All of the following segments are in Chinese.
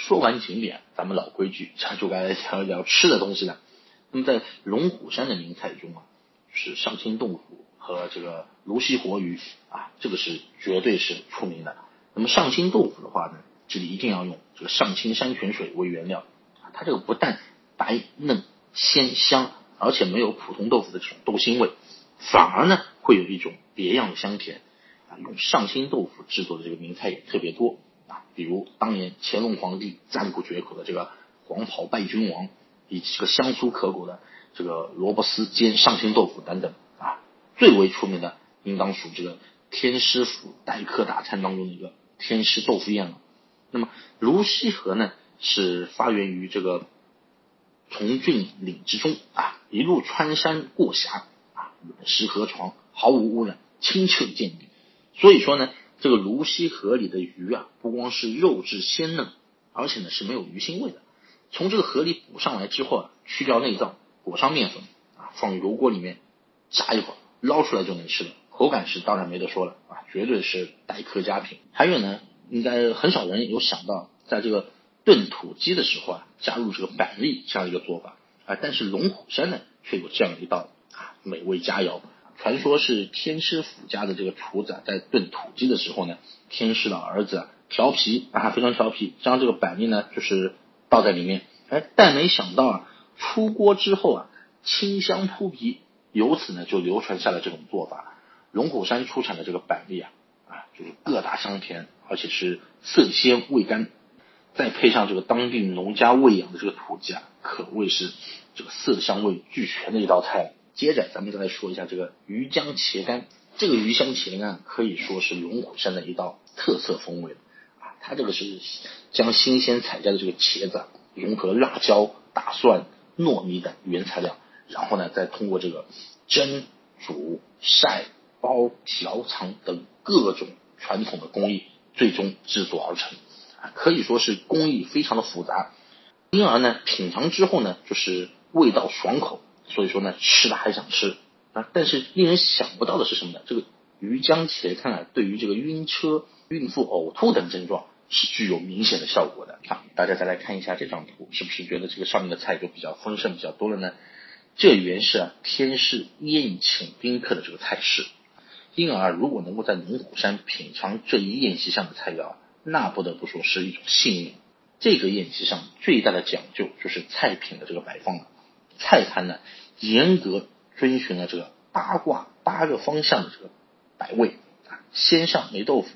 说完景点，咱们老规矩，咱就该聊一聊吃的东西了。那么在龙虎山的名菜中啊，是上清豆腐和这个泸溪活鱼啊，这个是绝对是出名的。那么上清豆腐的话呢，这里一定要用这个上清山泉水为原料，它这个不但白嫩鲜香，而且没有普通豆腐的这种豆腥味，反而呢会有一种别样的香甜啊。用上清豆腐制作的这个名菜也特别多啊，比如当年乾隆皇帝赞不绝口的这个黄袍拜君王。以及这个香酥可口的这个萝卜丝煎上清豆腐等等啊，最为出名的应当属这个天师府待客大餐当中的一个天师豆腐宴了。那么泸溪河呢，是发源于这个从峻岭之中啊，一路穿山过峡啊，远石河床，毫无污染，清澈见底。所以说呢，这个泸溪河里的鱼啊，不光是肉质鲜嫩，而且呢是没有鱼腥味的。从这个河里捕上来之后啊，去掉内脏，裹上面粉啊，放油锅里面炸一会儿，捞出来就能吃了。口感是当然没得说了啊，绝对是待客佳品。还有呢，应该很少人有想到，在这个炖土鸡的时候啊，加入这个板栗这样一个做法啊，但是龙虎山呢，却有这样一道啊美味佳肴。传说是天师府家的这个厨子啊，在炖土鸡的时候呢，天师的儿子啊调皮啊，非常调皮，将这个板栗呢就是。倒在里面，哎，但没想到啊，出锅之后啊，清香扑鼻，由此呢就流传下了这种做法。龙虎山出产的这个板栗啊，啊，就是个大香甜，而且是色鲜味甘，再配上这个当地农家喂养的这个土鸡啊，可谓是这个色香味俱全的一道菜。接着咱们再来说一下这个鱼浆茄干，这个鱼香茄干可以说是龙虎山的一道特色风味。啊。它这个是将新鲜采摘的这个茄子融合辣椒、大蒜、糯米等原材料，然后呢，再通过这个蒸、煮、晒、包、调、藏等各种传统的工艺，最终制作而成，啊，可以说是工艺非常的复杂，因而呢，品尝之后呢，就是味道爽口，所以说呢，吃了还想吃啊。但是令人想不到的是什么呢？这个鱼浆茄看啊，对于这个晕车。孕妇呕吐等症状是具有明显的效果的。啊，大家再来看一下这张图，是不是觉得这个上面的菜就比较丰盛、比较多了呢？这原是啊天师宴请宾客的这个菜式，因而如果能够在龙虎山品尝这一宴席上的菜肴，那不得不说是一种幸运。这个宴席上最大的讲究就是菜品的这个摆放了，菜盘呢严格遵循了这个八卦八个方向的这个摆位啊，先上霉豆腐。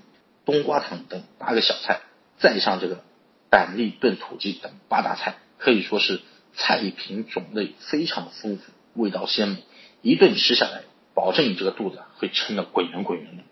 冬瓜汤等八个小菜，再上这个板栗炖土鸡等八大菜，可以说是菜品种类非常的丰富，味道鲜美，一顿吃下来，保证你这个肚子会撑得滚圆滚圆的。